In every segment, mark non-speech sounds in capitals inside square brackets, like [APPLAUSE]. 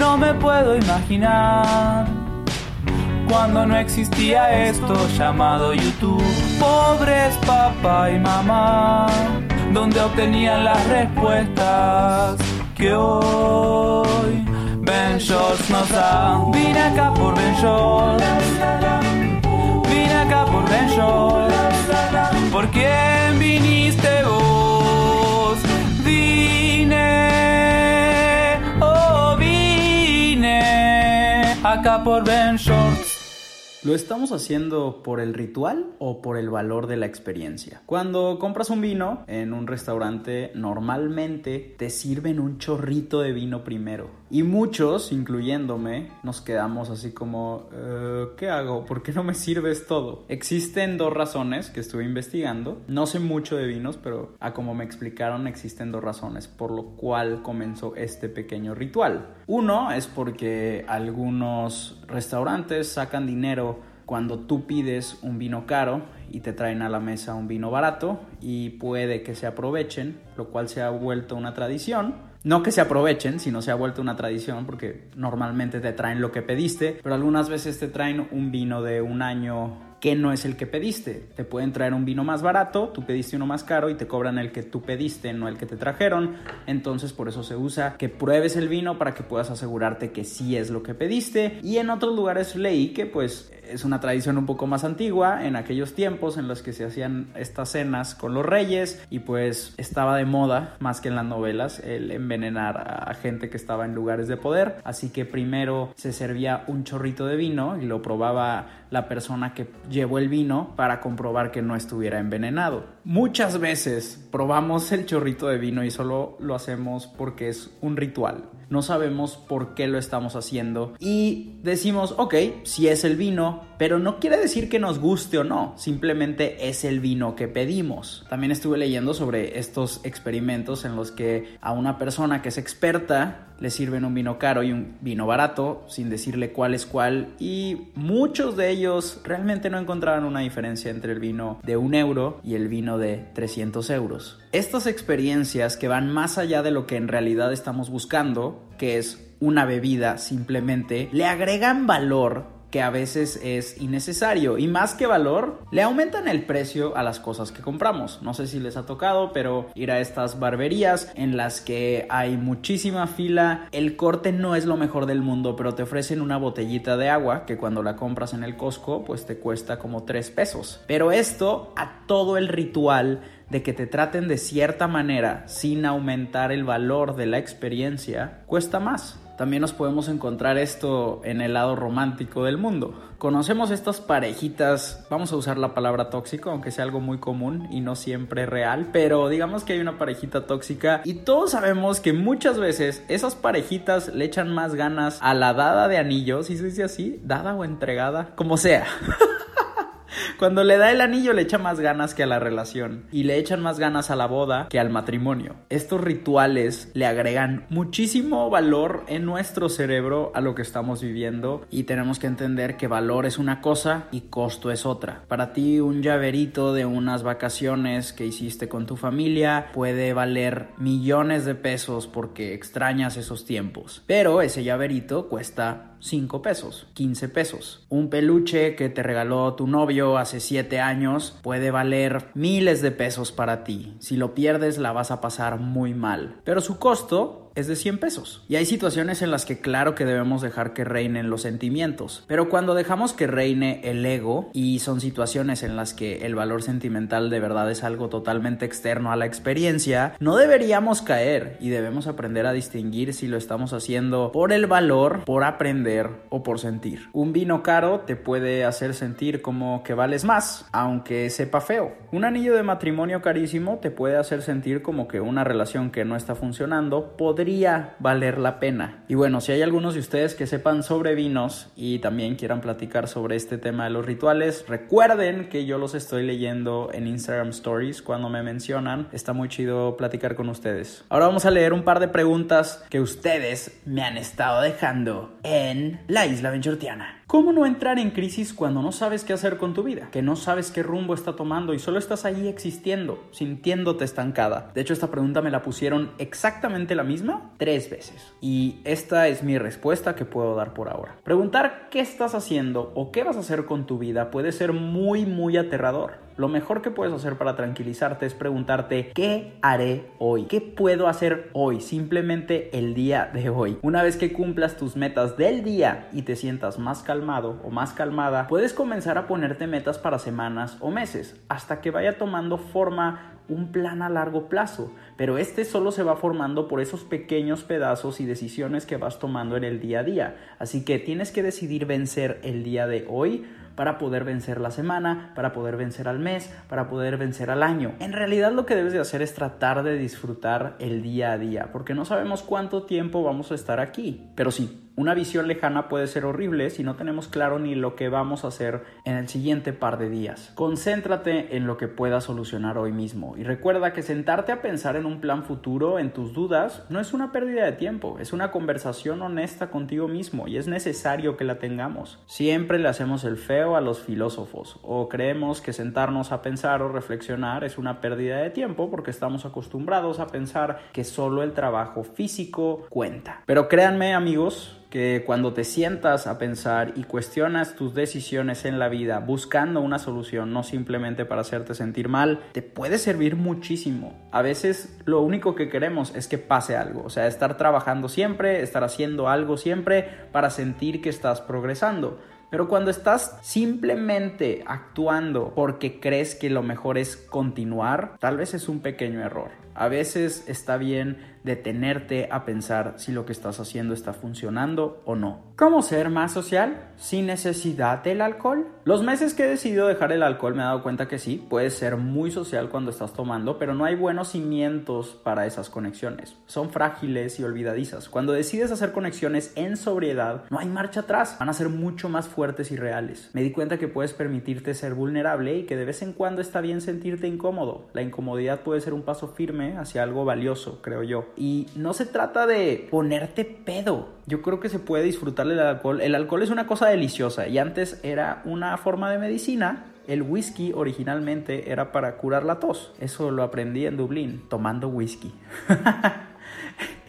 No me puedo imaginar cuando no existía esto llamado YouTube. Pobres papá y mamá, donde obtenían las respuestas que hoy Ben Shorts nos da. Vine acá por Ben Shorts. Vine acá por Ben Shorts. ¿Por quién viniste acá por Ben Shorts. ¿Lo estamos haciendo por el ritual o por el valor de la experiencia? Cuando compras un vino en un restaurante, normalmente te sirven un chorrito de vino primero. Y muchos, incluyéndome, nos quedamos así como, "Eh, ¿qué hago? ¿Por qué no me sirves todo? Existen dos razones que estuve investigando. No sé mucho de vinos, pero a como me explicaron, existen dos razones por lo cual comenzó este pequeño ritual. Uno es porque algunos restaurantes sacan dinero cuando tú pides un vino caro y te traen a la mesa un vino barato y puede que se aprovechen, lo cual se ha vuelto una tradición. No que se aprovechen, sino se ha vuelto una tradición porque normalmente te traen lo que pediste, pero algunas veces te traen un vino de un año que no es el que pediste. Te pueden traer un vino más barato, tú pediste uno más caro y te cobran el que tú pediste, no el que te trajeron. Entonces por eso se usa que pruebes el vino para que puedas asegurarte que sí es lo que pediste. Y en otros lugares leí que pues es una tradición un poco más antigua en aquellos tiempos en los que se hacían estas cenas con los reyes y pues estaba de moda más que en las novelas el envenenar a gente que estaba en lugares de poder. Así que primero se servía un chorrito de vino y lo probaba la persona que llevó el vino para comprobar que no estuviera envenenado muchas veces probamos el chorrito de vino y solo lo hacemos porque es un ritual no sabemos por qué lo estamos haciendo y decimos, ok, si es el vino, pero no quiere decir que nos guste o no, simplemente es el vino que pedimos. También estuve leyendo sobre estos experimentos en los que a una persona que es experta le sirven un vino caro y un vino barato sin decirle cuál es cuál y muchos de ellos realmente no encontraban una diferencia entre el vino de un euro y el vino de 300 euros. Estas experiencias que van más allá de lo que en realidad estamos buscando, que es una bebida simplemente, le agregan valor que a veces es innecesario y más que valor, le aumentan el precio a las cosas que compramos. No sé si les ha tocado, pero ir a estas barberías en las que hay muchísima fila, el corte no es lo mejor del mundo, pero te ofrecen una botellita de agua que cuando la compras en el Costco pues te cuesta como 3 pesos. Pero esto a todo el ritual de que te traten de cierta manera sin aumentar el valor de la experiencia cuesta más. También nos podemos encontrar esto en el lado romántico del mundo. Conocemos estas parejitas, vamos a usar la palabra tóxico, aunque sea algo muy común y no siempre real, pero digamos que hay una parejita tóxica y todos sabemos que muchas veces esas parejitas le echan más ganas a la dada de anillos, si se dice así, dada o entregada, como sea. [LAUGHS] Cuando le da el anillo le echa más ganas que a la relación y le echan más ganas a la boda que al matrimonio. Estos rituales le agregan muchísimo valor en nuestro cerebro a lo que estamos viviendo y tenemos que entender que valor es una cosa y costo es otra. Para ti un llaverito de unas vacaciones que hiciste con tu familia puede valer millones de pesos porque extrañas esos tiempos, pero ese llaverito cuesta 5 pesos, 15 pesos. Un peluche que te regaló tu novio hace 7 años puede valer miles de pesos para ti. Si lo pierdes la vas a pasar muy mal. Pero su costo es de 100 pesos. Y hay situaciones en las que claro que debemos dejar que reinen los sentimientos, pero cuando dejamos que reine el ego y son situaciones en las que el valor sentimental de verdad es algo totalmente externo a la experiencia, no deberíamos caer y debemos aprender a distinguir si lo estamos haciendo por el valor, por aprender o por sentir. Un vino caro te puede hacer sentir como que vales más, aunque sepa feo. Un anillo de matrimonio carísimo te puede hacer sentir como que una relación que no está funcionando podría valer la pena. Y bueno, si hay algunos de ustedes que sepan sobre vinos y también quieran platicar sobre este tema de los rituales, recuerden que yo los estoy leyendo en Instagram Stories cuando me mencionan. Está muy chido platicar con ustedes. Ahora vamos a leer un par de preguntas que ustedes me han estado dejando en la isla Benchortiana. ¿Cómo no entrar en crisis cuando no sabes qué hacer con tu vida? Que no sabes qué rumbo está tomando y solo estás ahí existiendo, sintiéndote estancada. De hecho, esta pregunta me la pusieron exactamente la misma tres veces. Y esta es mi respuesta que puedo dar por ahora. Preguntar qué estás haciendo o qué vas a hacer con tu vida puede ser muy, muy aterrador. Lo mejor que puedes hacer para tranquilizarte es preguntarte ¿qué haré hoy? ¿Qué puedo hacer hoy? Simplemente el día de hoy. Una vez que cumplas tus metas del día y te sientas más calmado o más calmada, puedes comenzar a ponerte metas para semanas o meses hasta que vaya tomando forma un plan a largo plazo, pero este solo se va formando por esos pequeños pedazos y decisiones que vas tomando en el día a día. Así que tienes que decidir vencer el día de hoy para poder vencer la semana, para poder vencer al mes, para poder vencer al año. En realidad lo que debes de hacer es tratar de disfrutar el día a día, porque no sabemos cuánto tiempo vamos a estar aquí. Pero sí, una visión lejana puede ser horrible si no tenemos claro ni lo que vamos a hacer en el siguiente par de días. Concéntrate en lo que puedas solucionar hoy mismo y recuerda que sentarte a pensar en un plan futuro, en tus dudas, no es una pérdida de tiempo, es una conversación honesta contigo mismo y es necesario que la tengamos. Siempre le hacemos el feo a los filósofos o creemos que sentarnos a pensar o reflexionar es una pérdida de tiempo porque estamos acostumbrados a pensar que solo el trabajo físico cuenta. Pero créanme amigos, que cuando te sientas a pensar y cuestionas tus decisiones en la vida buscando una solución, no simplemente para hacerte sentir mal, te puede servir muchísimo. A veces lo único que queremos es que pase algo, o sea, estar trabajando siempre, estar haciendo algo siempre para sentir que estás progresando. Pero cuando estás simplemente actuando porque crees que lo mejor es continuar, tal vez es un pequeño error. A veces está bien detenerte a pensar si lo que estás haciendo está funcionando o no. ¿Cómo ser más social sin necesidad del alcohol? Los meses que he decidido dejar el alcohol me he dado cuenta que sí, puedes ser muy social cuando estás tomando, pero no hay buenos cimientos para esas conexiones. Son frágiles y olvidadizas. Cuando decides hacer conexiones en sobriedad, no hay marcha atrás. Van a ser mucho más fuertes y reales. Me di cuenta que puedes permitirte ser vulnerable y que de vez en cuando está bien sentirte incómodo. La incomodidad puede ser un paso firme hacia algo valioso, creo yo. Y no se trata de ponerte pedo. Yo creo que se puede disfrutar del alcohol. El alcohol es una cosa deliciosa y antes era una forma de medicina. El whisky originalmente era para curar la tos. Eso lo aprendí en Dublín, tomando whisky. [LAUGHS]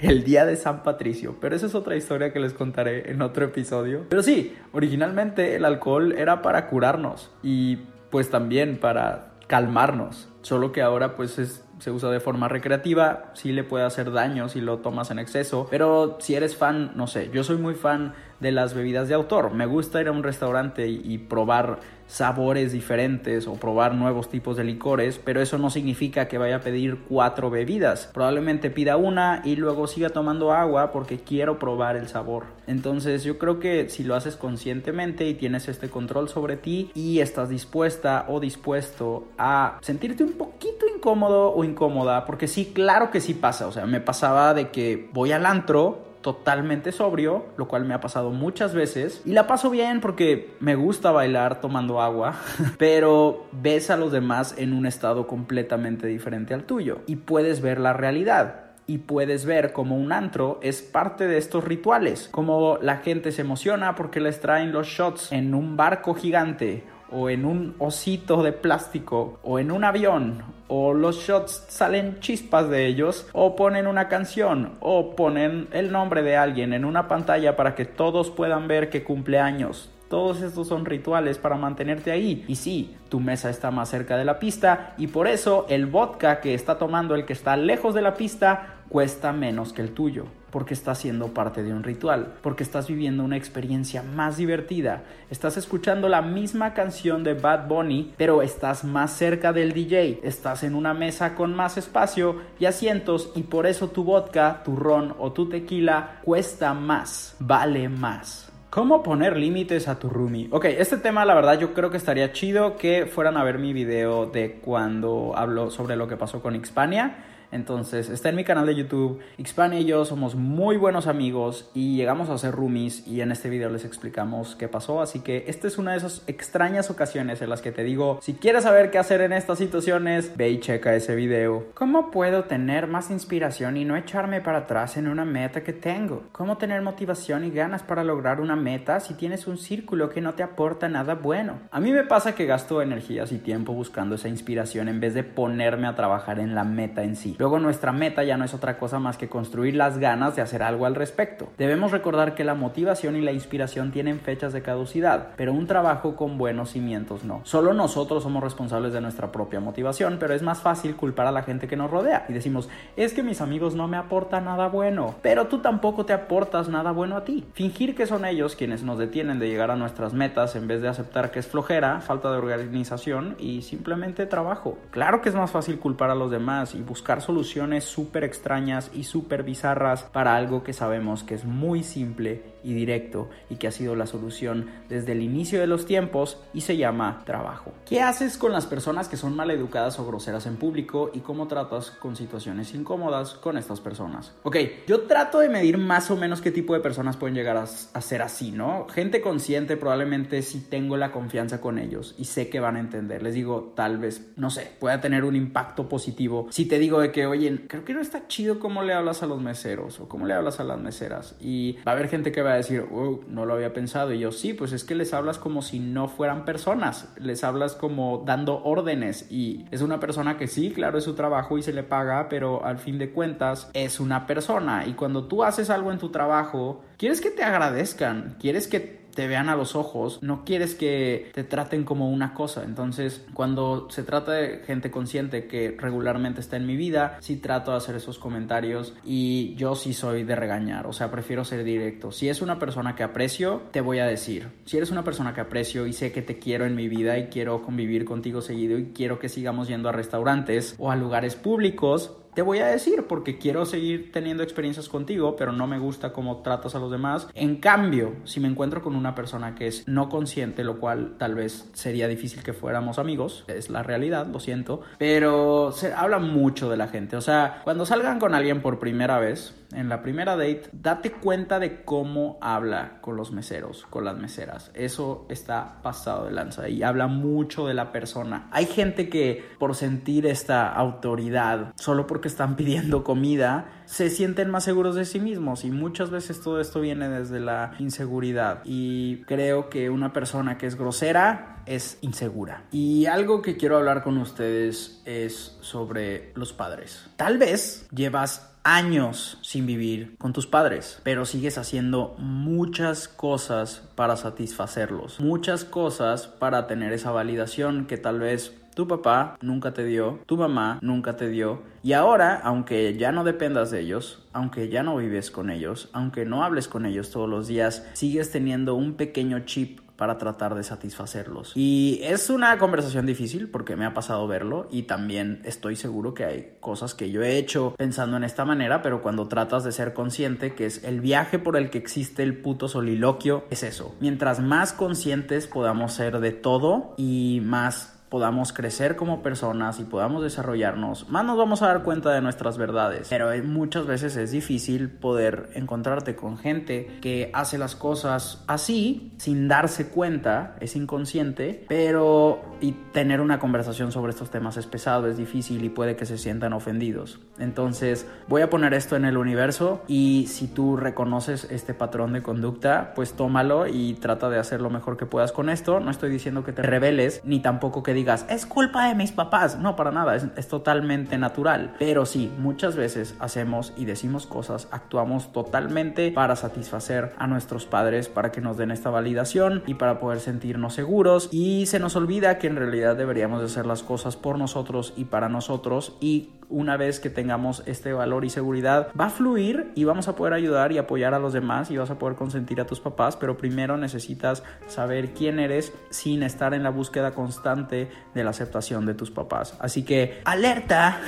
el día de San Patricio. Pero esa es otra historia que les contaré en otro episodio. Pero sí, originalmente el alcohol era para curarnos y pues también para calmarnos. Solo que ahora pues es se usa de forma recreativa, sí le puede hacer daño si lo tomas en exceso, pero si eres fan, no sé, yo soy muy fan de las bebidas de autor, me gusta ir a un restaurante y, probar sabores diferentes o probar nuevos tipos de licores, pero eso no significa que vaya a pedir cuatro bebidas. Probablemente pida una y luego siga tomando agua porque quiero probar el sabor. Entonces yo creo que si lo haces conscientemente y tienes este control sobre ti y estás dispuesta o dispuesto a sentirte un poquito incómodo o incómoda, porque sí, claro que sí pasa, o sea, me pasaba de que voy al antro totalmente sobrio, lo cual me ha pasado muchas veces. Y la paso bien porque me gusta bailar tomando agua, [LAUGHS] pero ves a los demás en un estado completamente diferente al tuyo y puedes ver la realidad. Y puedes ver como un antro es parte de estos rituales, como la gente se emociona porque les traen los shots en un barco gigante o en un osito de plástico o en un avión o los shots salen chispas de ellos o ponen una canción o ponen el nombre de alguien en una pantalla para que todos puedan ver que cumple años todos estos son rituales para mantenerte ahí. Y sí, tu mesa está más cerca de la pista y por eso el vodka que está tomando el que está lejos de la pista cuesta menos que el tuyo, porque estás siendo parte de un ritual, porque estás viviendo una experiencia más divertida, estás escuchando la misma canción de Bad Bunny, pero estás más cerca del DJ, estás en una mesa con más espacio y asientos y por eso tu vodka, tu ron o tu tequila cuesta más, vale más. ¿Cómo poner límites a tu roomie? Ok, este tema la verdad yo creo que estaría chido que fueran a ver mi video de cuando hablo sobre lo que pasó con Hispania entonces, está en mi canal de YouTube. Xpania y yo somos muy buenos amigos y llegamos a ser roomies y en este video les explicamos qué pasó. Así que esta es una de esas extrañas ocasiones en las que te digo, si quieres saber qué hacer en estas situaciones, ve y checa ese video. ¿Cómo puedo tener más inspiración y no echarme para atrás en una meta que tengo? ¿Cómo tener motivación y ganas para lograr una meta si tienes un círculo que no te aporta nada bueno? A mí me pasa que gasto energías y tiempo buscando esa inspiración en vez de ponerme a trabajar en la meta en sí. Luego nuestra meta ya no es otra cosa más que construir las ganas de hacer algo al respecto. Debemos recordar que la motivación y la inspiración tienen fechas de caducidad, pero un trabajo con buenos cimientos no. Solo nosotros somos responsables de nuestra propia motivación, pero es más fácil culpar a la gente que nos rodea y decimos, es que mis amigos no me aportan nada bueno, pero tú tampoco te aportas nada bueno a ti. Fingir que son ellos quienes nos detienen de llegar a nuestras metas en vez de aceptar que es flojera, falta de organización y simplemente trabajo. Claro que es más fácil culpar a los demás y buscar soluciones súper extrañas y súper bizarras para algo que sabemos que es muy simple y directo y que ha sido la solución desde el inicio de los tiempos y se llama trabajo. ¿Qué haces con las personas que son maleducadas o groseras en público y cómo tratas con situaciones incómodas con estas personas? Ok, yo trato de medir más o menos qué tipo de personas pueden llegar a, ser así, ¿no? Gente consciente probablemente si tengo la confianza con ellos y sé que van a entender. Les digo, tal vez, no sé, pueda tener un impacto positivo. Si te digo de que, oye, creo que no está chido cómo le hablas a los meseros o cómo le hablas a las meseras y va a haber gente que va a decir, no lo había pensado. Y yo, sí, pues es que les hablas como si no fueran personas, les hablas como dando órdenes. Y es una persona que sí, claro, es su trabajo y se le paga, pero al fin de cuentas es una persona. Y cuando tú haces algo en tu trabajo, quieres que te agradezcan, quieres que te vean a los ojos, no quieres que te traten como una cosa. Entonces, cuando se trata de gente consciente que regularmente está en mi vida, sí trato de hacer esos comentarios y yo sí soy de regañar, o sea, prefiero ser directo. Si es una persona que aprecio, te voy a decir. Si eres una persona que aprecio y sé que te quiero en mi vida y quiero convivir contigo seguido y quiero que sigamos yendo a restaurantes o a lugares públicos, te voy a decir porque quiero seguir teniendo experiencias contigo, pero no me gusta cómo tratas a los demás. En cambio, si me encuentro con una persona que es no consciente, lo cual tal vez sería difícil que fuéramos amigos, es la realidad, lo siento, pero se habla mucho de la gente. O sea, cuando salgan con alguien por primera vez, en la primera date, date cuenta de cómo habla con los meseros, con las meseras. Eso está pasado de lanza y habla mucho de la persona. Hay gente que por sentir esta autoridad, solo porque están pidiendo comida, se sienten más seguros de sí mismos y muchas veces todo esto viene desde la inseguridad y creo que una persona que es grosera es insegura. Y algo que quiero hablar con ustedes es sobre los padres. Tal vez llevas años sin vivir con tus padres, pero sigues haciendo muchas cosas para satisfacerlos, muchas cosas para tener esa validación que tal vez tu papá nunca te dio, tu mamá nunca te dio, y ahora, aunque ya no dependas de ellos, aunque ya no vives con ellos, aunque no hables con ellos todos los días, sigues teniendo un pequeño chip para tratar de satisfacerlos. Y es una conversación difícil porque me ha pasado verlo y también estoy seguro que hay cosas que yo he hecho pensando en esta manera, pero cuando tratas de ser consciente que es el viaje por el que existe el puto soliloquio, es eso. Mientras más conscientes podamos ser de todo y más podamos crecer como personas y podamos desarrollarnos, más nos vamos a dar cuenta de nuestras verdades. Pero muchas veces es difícil poder encontrarte con gente que hace las cosas así, sin darse cuenta, es inconsciente, pero y tener una conversación sobre estos temas es pesado, es difícil y puede que se sientan ofendidos. Entonces voy a poner esto en el universo y si tú reconoces este patrón de conducta, pues tómalo y trata de hacer lo mejor que puedas con esto. No estoy diciendo que te rebeles, ni tampoco que digas, es culpa de mis papás. No, para nada, es, es totalmente natural. Pero sí, muchas veces hacemos y decimos cosas, actuamos totalmente para satisfacer a nuestros padres, para que nos den esta validación y para poder sentirnos seguros. Y se nos olvida que en realidad deberíamos de hacer las cosas por nosotros y para nosotros y una vez que tengamos este valor y seguridad, va a fluir y vamos a poder ayudar y apoyar a los demás y vas a poder consentir a tus papás, pero primero necesitas saber quién eres sin estar en la búsqueda constante de la aceptación de tus papás. Así que alerta,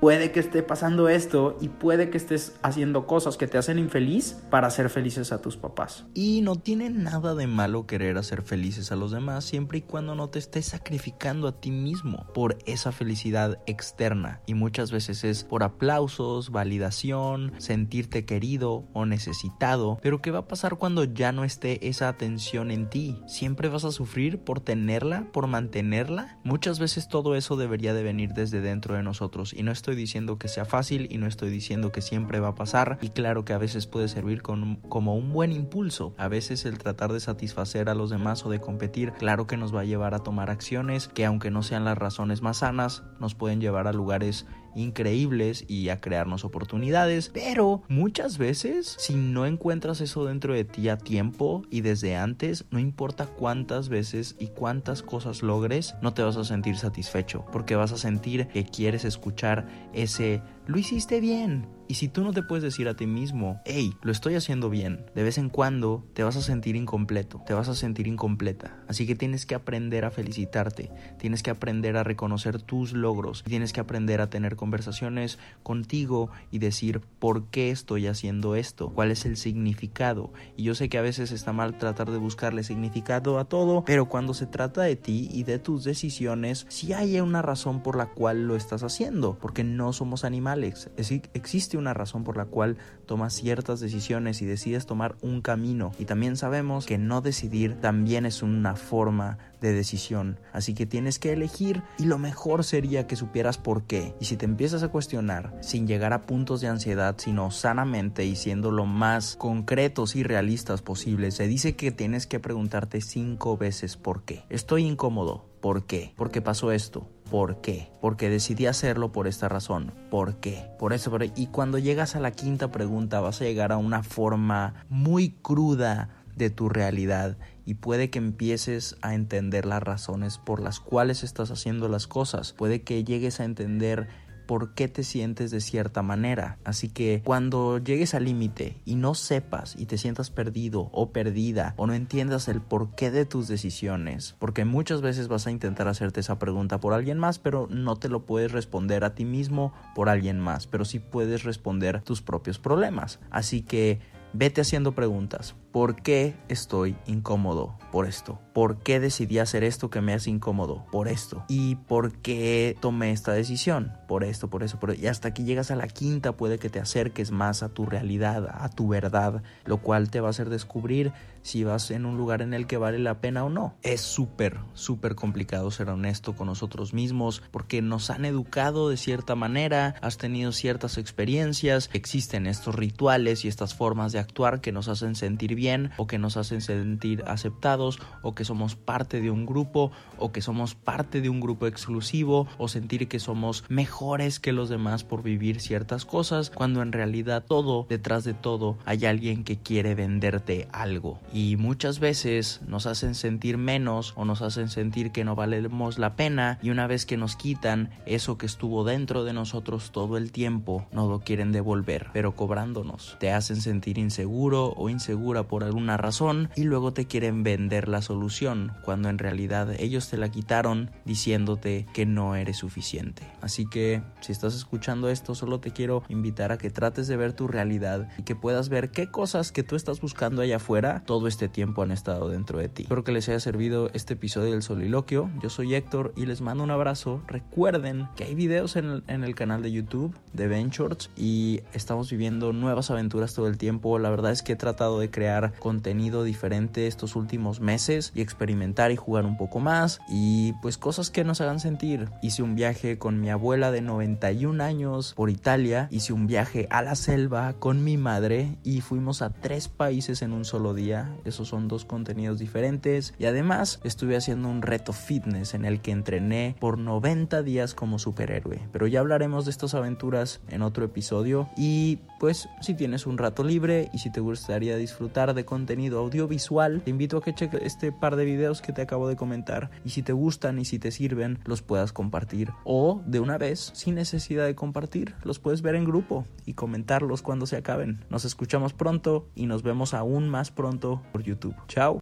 puede que esté pasando esto y puede que estés haciendo cosas que te hacen infeliz para hacer felices a tus papás. Y no tiene nada de malo querer hacer felices a los demás siempre y cuando no te estés sacrificando a ti mismo por esa felicidad externa y muchas veces es por aplausos, validación, sentirte querido o necesitado. Pero ¿qué va a pasar cuando ya no esté esa atención en ti? ¿Siempre vas a sufrir por tenerla, por mantenerla? Muchas veces todo eso debería de venir desde dentro de nosotros y no estoy diciendo que sea fácil y no estoy diciendo que siempre va a pasar y claro que a veces puede servir como un buen impulso. A veces el tratar de satisfacer a los demás o de competir, claro que nos va a llevar a tomar acciones que aunque no sean las razones más sanas, nos pueden llevar a lugares increíbles y a crearnos oportunidades, pero muchas veces si no encuentras eso dentro de ti a tiempo y desde antes, no importa cuántas veces y cuántas cosas logres, no te vas a sentir satisfecho, porque vas a sentir que quieres escuchar ese lo hiciste bien. Y si tú no te puedes decir a ti mismo, hey, lo estoy haciendo bien, de vez en cuando te vas a sentir incompleto, te vas a sentir incompleta. Así que tienes que aprender a felicitarte, tienes que aprender a reconocer tus logros, tienes que aprender a tener conversaciones contigo y decir por qué estoy haciendo esto, cuál es el significado. Y yo sé que a veces está mal tratar de buscarle significado a todo, pero cuando se trata de ti y de tus decisiones, sí hay una razón por la cual lo estás haciendo, porque no somos animales. Existe una razón por la cual tomas ciertas decisiones y decides tomar un camino. Y también sabemos que no decidir también es una forma de decisión. Así que tienes que elegir y lo mejor sería que supieras por qué. Y si te empiezas a cuestionar sin llegar a puntos de ansiedad, sino sanamente y siendo lo más concretos y realistas posibles, se dice que tienes que preguntarte cinco veces por qué. Estoy incómodo. ¿Por qué? Porque pasó esto. ¿Por qué? Porque decidí hacerlo por esta razón. ¿Por qué? Por eso. Y cuando llegas a la quinta pregunta vas a llegar a una forma muy cruda de tu realidad y puede que empieces a entender las razones por las cuales estás haciendo las cosas. Puede que llegues a entender por qué te sientes de cierta manera. Así que cuando llegues al límite y no sepas y te sientas perdido o perdida o no entiendas el porqué de tus decisiones, porque muchas veces vas a intentar hacerte esa pregunta por alguien más, pero no te lo puedes responder a ti mismo por alguien más, pero sí puedes responder tus propios problemas. Así que vete haciendo preguntas. ¿Por qué estoy incómodo por esto? ¿Por qué decidí hacer esto que me hace incómodo? Por esto. ¿Y por qué tomé esta decisión? Por esto, por eso, por Y hasta que llegas a la quinta puede que te acerques más a tu realidad, a tu verdad, lo cual te va a hacer descubrir si vas en un lugar en el que vale la pena o no. Es súper, súper complicado ser honesto con nosotros mismos porque nos han educado de cierta manera, has tenido ciertas experiencias, existen estos rituales y estas formas de actuar que nos hacen sentir bien o que nos hacen sentir aceptados o que somos parte de un grupo o que somos parte de un grupo exclusivo o sentir que somos mejores que los demás por vivir ciertas cosas cuando en realidad todo, detrás de todo, hay alguien que quiere venderte algo y muchas veces nos hacen sentir menos o nos hacen sentir que no valemos la pena y una vez que nos quitan eso que estuvo dentro de nosotros todo el tiempo, no lo quieren devolver, pero cobrándonos. Te hacen sentir inseguro o insegura por alguna razón y luego te quieren vender la solución cuando en realidad ellos te la quitaron diciéndote que no eres suficiente. Así que si estás escuchando esto solo te quiero invitar a que trates de ver tu realidad y que puedas ver qué cosas que tú estás buscando allá afuera este tiempo han estado dentro de ti. Espero que les haya servido este episodio del soliloquio. Yo soy Héctor y les mando un abrazo. Recuerden que hay videos en el, canal de YouTube de Ventures y estamos viviendo nuevas aventuras todo el tiempo. La verdad es que he tratado de crear contenido diferente estos últimos meses y experimentar y jugar un poco más y pues cosas que nos hagan sentir. Hice un viaje con mi abuela de 91 años por Italia, hice un viaje a la selva con mi madre y fuimos a tres países en un solo día esos son dos contenidos diferentes. Y además estuve haciendo un reto fitness en el que entrené por 90 días como superhéroe, pero ya hablaremos de estas aventuras en otro episodio. Y pues si tienes un rato libre y si te gustaría disfrutar de contenido audiovisual, te invito a que cheques este par de videos que te acabo de comentar. Y si te gustan y si te sirven, los puedas compartir. O de una vez, sin necesidad de compartir, los puedes ver en grupo y comentarlos cuando se acaben. Nos escuchamos pronto y nos vemos aún más pronto por YouTube. Chao.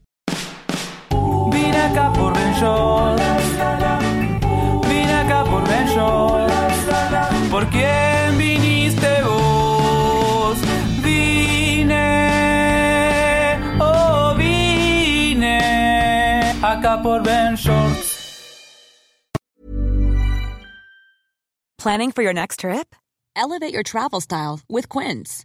Vine acá por Vine acá por ¿Por quién viniste vos? Vine, oh vine acá por Ben Planning for your next trip? Elevate your travel style with Quince.